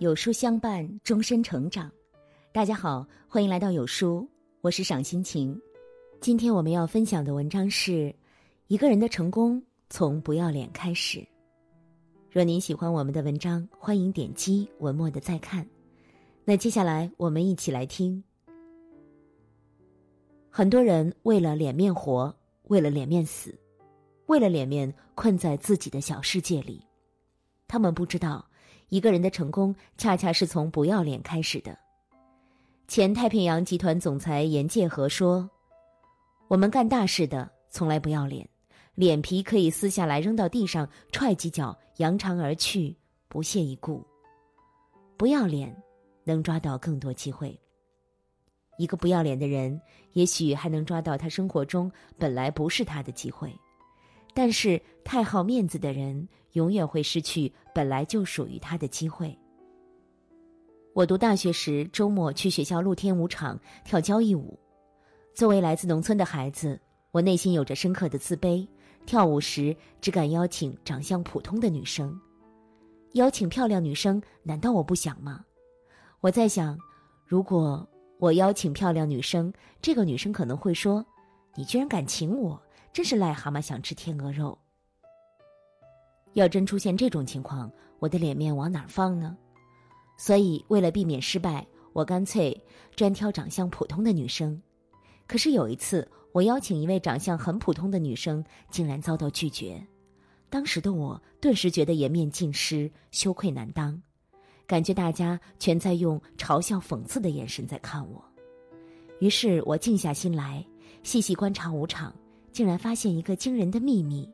有书相伴，终身成长。大家好，欢迎来到有书，我是赏心情。今天我们要分享的文章是：一个人的成功从不要脸开始。若您喜欢我们的文章，欢迎点击文末的再看。那接下来我们一起来听。很多人为了脸面活，为了脸面死，为了脸面困在自己的小世界里。他们不知道，一个人的成功恰恰是从不要脸开始的。前太平洋集团总裁严介和说：“我们干大事的从来不要脸，脸皮可以撕下来扔到地上踹几脚，扬长而去，不屑一顾。不要脸，能抓到更多机会。一个不要脸的人，也许还能抓到他生活中本来不是他的机会。”但是太好面子的人，永远会失去本来就属于他的机会。我读大学时，周末去学校露天舞场跳交谊舞。作为来自农村的孩子，我内心有着深刻的自卑。跳舞时只敢邀请长相普通的女生，邀请漂亮女生，难道我不想吗？我在想，如果我邀请漂亮女生，这个女生可能会说：“你居然敢请我！”真是癞蛤蟆想吃天鹅肉。要真出现这种情况，我的脸面往哪儿放呢？所以为了避免失败，我干脆专挑长相普通的女生。可是有一次，我邀请一位长相很普通的女生，竟然遭到拒绝。当时的我顿时觉得颜面尽失，羞愧难当，感觉大家全在用嘲笑、讽刺的眼神在看我。于是我静下心来，细细观察舞场。竟然发现一个惊人的秘密：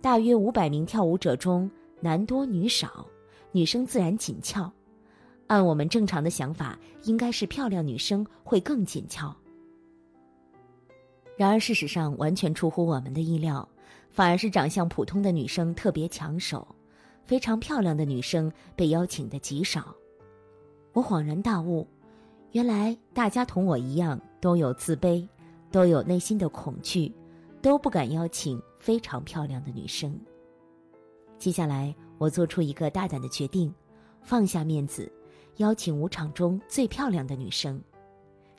大约五百名跳舞者中，男多女少，女生自然紧俏。按我们正常的想法，应该是漂亮女生会更紧俏。然而事实上完全出乎我们的意料，反而是长相普通的女生特别抢手，非常漂亮的女生被邀请的极少。我恍然大悟，原来大家同我一样都有自卑。都有内心的恐惧，都不敢邀请非常漂亮的女生。接下来，我做出一个大胆的决定，放下面子，邀请舞场中最漂亮的女生。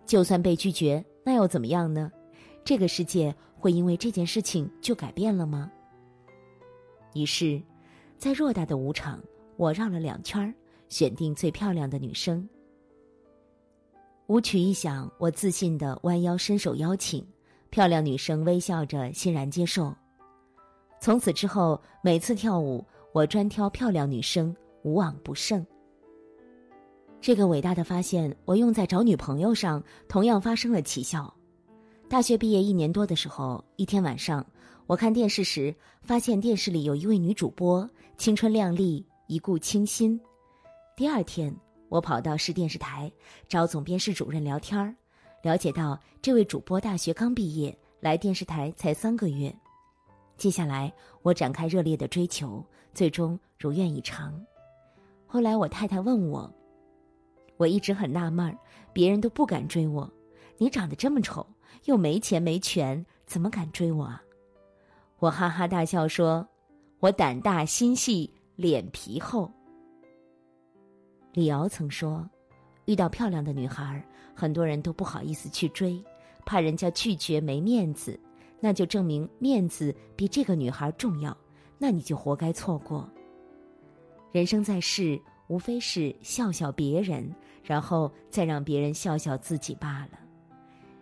就算被拒绝，那又怎么样呢？这个世界会因为这件事情就改变了吗？于是，在偌大的舞场，我绕了两圈选定最漂亮的女生。舞曲一响，我自信的弯腰伸手邀请，漂亮女生微笑着欣然接受。从此之后，每次跳舞，我专挑漂亮女生，无往不胜。这个伟大的发现，我用在找女朋友上，同样发生了奇效。大学毕业一年多的时候，一天晚上，我看电视时，发现电视里有一位女主播，青春靓丽，一顾倾心。第二天。我跑到市电视台找总编室主任聊天儿，了解到这位主播大学刚毕业，来电视台才三个月。接下来我展开热烈的追求，最终如愿以偿。后来我太太问我，我一直很纳闷，别人都不敢追我，你长得这么丑，又没钱没权，怎么敢追我啊？我哈哈大笑说：“我胆大心细，脸皮厚。”李敖曾说：“遇到漂亮的女孩，很多人都不好意思去追，怕人家拒绝没面子，那就证明面子比这个女孩重要，那你就活该错过。人生在世，无非是笑笑别人，然后再让别人笑笑自己罢了。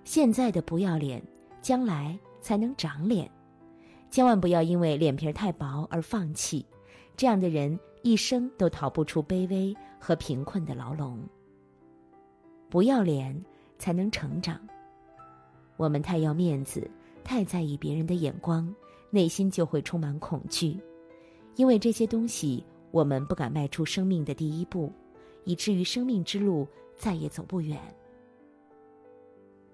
现在的不要脸，将来才能长脸。千万不要因为脸皮太薄而放弃，这样的人。”一生都逃不出卑微和贫困的牢笼。不要脸才能成长。我们太要面子，太在意别人的眼光，内心就会充满恐惧，因为这些东西，我们不敢迈出生命的第一步，以至于生命之路再也走不远。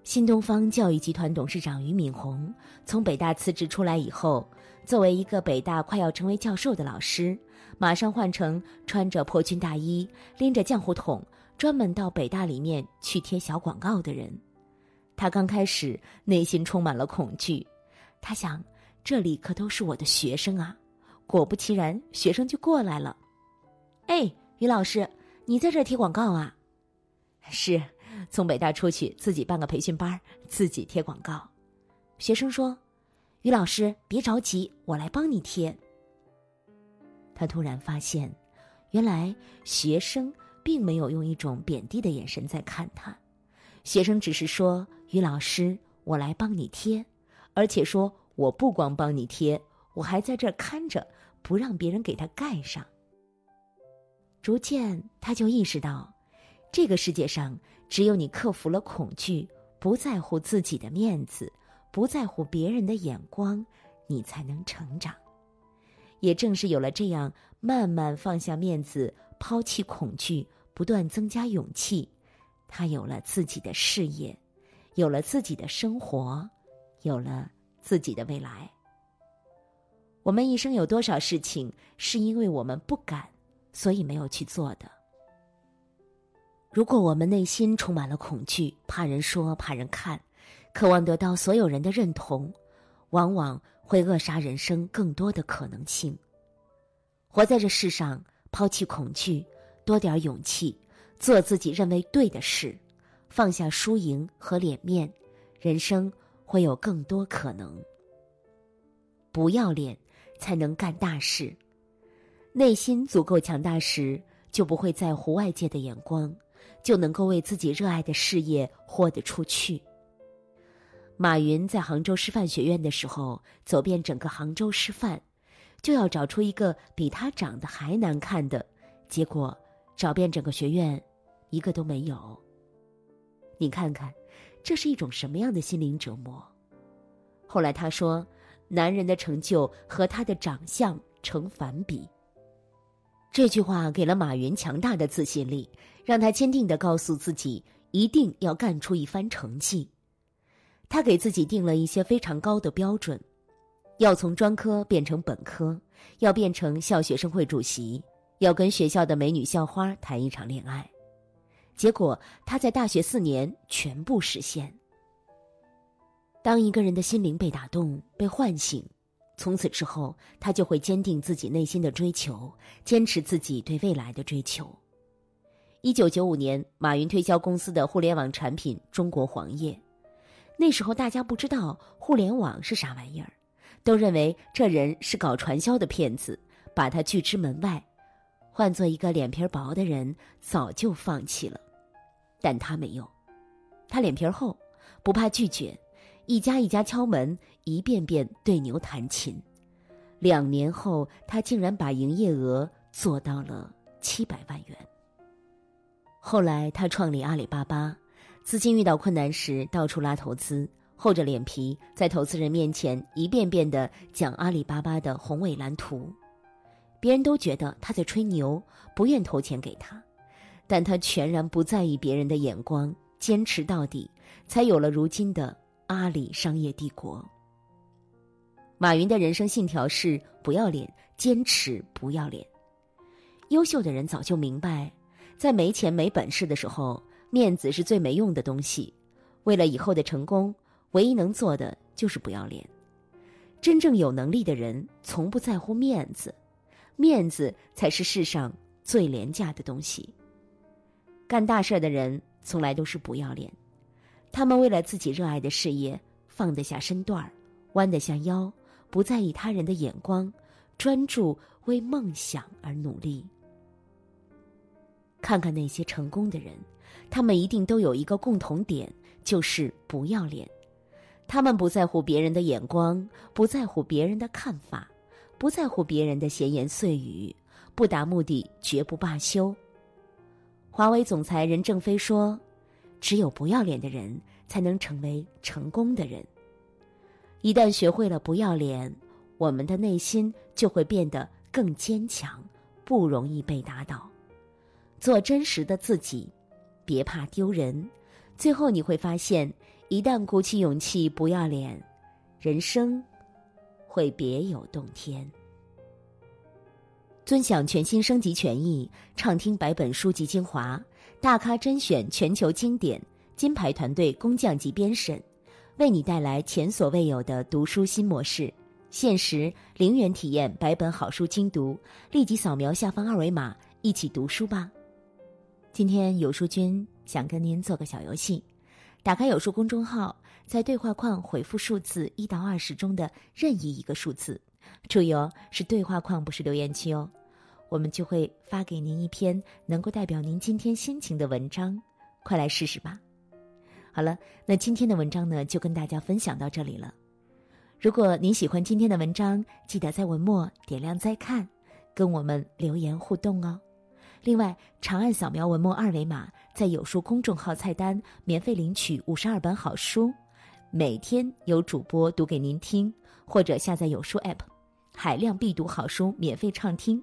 新东方教育集团董事长俞敏洪从北大辞职出来以后，作为一个北大快要成为教授的老师，马上换成穿着破军大衣、拎着浆糊桶，专门到北大里面去贴小广告的人。他刚开始内心充满了恐惧，他想：这里可都是我的学生啊！果不其然，学生就过来了。哎，于老师，你在这贴广告啊？是，从北大出去自己办个培训班，自己贴广告。学生说：“于老师，别着急，我来帮你贴。”他突然发现，原来学生并没有用一种贬低的眼神在看他，学生只是说：“于老师，我来帮你贴。”而且说：“我不光帮你贴，我还在这儿看着，不让别人给他盖上。”逐渐，他就意识到，这个世界上只有你克服了恐惧，不在乎自己的面子，不在乎别人的眼光，你才能成长。也正是有了这样慢慢放下面子、抛弃恐惧、不断增加勇气，他有了自己的事业，有了自己的生活，有了自己的未来。我们一生有多少事情是因为我们不敢，所以没有去做的？如果我们内心充满了恐惧，怕人说、怕人看，渴望得到所有人的认同，往往。会扼杀人生更多的可能性。活在这世上，抛弃恐惧，多点勇气，做自己认为对的事，放下输赢和脸面，人生会有更多可能。不要脸，才能干大事。内心足够强大时，就不会在乎外界的眼光，就能够为自己热爱的事业豁得出去。马云在杭州师范学院的时候，走遍整个杭州师范，就要找出一个比他长得还难看的，结果找遍整个学院，一个都没有。你看看，这是一种什么样的心灵折磨？后来他说，男人的成就和他的长相成反比。这句话给了马云强大的自信力，让他坚定的告诉自己，一定要干出一番成绩。他给自己定了一些非常高的标准，要从专科变成本科，要变成校学生会主席，要跟学校的美女校花谈一场恋爱。结果他在大学四年全部实现。当一个人的心灵被打动、被唤醒，从此之后，他就会坚定自己内心的追求，坚持自己对未来的追求。一九九五年，马云推销公司的互联网产品——中国黄页。那时候大家不知道互联网是啥玩意儿，都认为这人是搞传销的骗子，把他拒之门外。换做一个脸皮薄的人，早就放弃了，但他没有，他脸皮厚，不怕拒绝，一家一家敲门，一遍遍对牛弹琴。两年后，他竟然把营业额做到了七百万元。后来他创立阿里巴巴。资金遇到困难时，到处拉投资，厚着脸皮在投资人面前一遍遍的讲阿里巴巴的宏伟蓝图，别人都觉得他在吹牛，不愿投钱给他，但他全然不在意别人的眼光，坚持到底，才有了如今的阿里商业帝国。马云的人生信条是不要脸，坚持不要脸。优秀的人早就明白，在没钱没本事的时候。面子是最没用的东西，为了以后的成功，唯一能做的就是不要脸。真正有能力的人从不在乎面子，面子才是世上最廉价的东西。干大事的人从来都是不要脸，他们为了自己热爱的事业，放得下身段儿，弯得下腰，不在意他人的眼光，专注为梦想而努力。看看那些成功的人。他们一定都有一个共同点，就是不要脸。他们不在乎别人的眼光，不在乎别人的看法，不在乎别人的闲言碎语，不达目的绝不罢休。华为总裁任正非说：“只有不要脸的人，才能成为成功的人。一旦学会了不要脸，我们的内心就会变得更坚强，不容易被打倒。做真实的自己。”别怕丢人，最后你会发现，一旦鼓起勇气不要脸，人生会别有洞天。尊享全新升级权益，畅听百本书籍精华，大咖甄选全球经典，金牌团队工匠级编审，为你带来前所未有的读书新模式，限时零元体验百本好书精读，立即扫描下方二维码，一起读书吧。今天有书君想跟您做个小游戏，打开有书公众号，在对话框回复数字一到二十中的任意一个数字，注意哦，是对话框，不是留言区哦。我们就会发给您一篇能够代表您今天心情的文章，快来试试吧。好了，那今天的文章呢，就跟大家分享到这里了。如果您喜欢今天的文章，记得在文末点亮再看，跟我们留言互动哦。另外，长按扫描文末二维码，在有书公众号菜单免费领取五十二本好书，每天有主播读给您听，或者下载有书 App，海量必读好书免费畅听，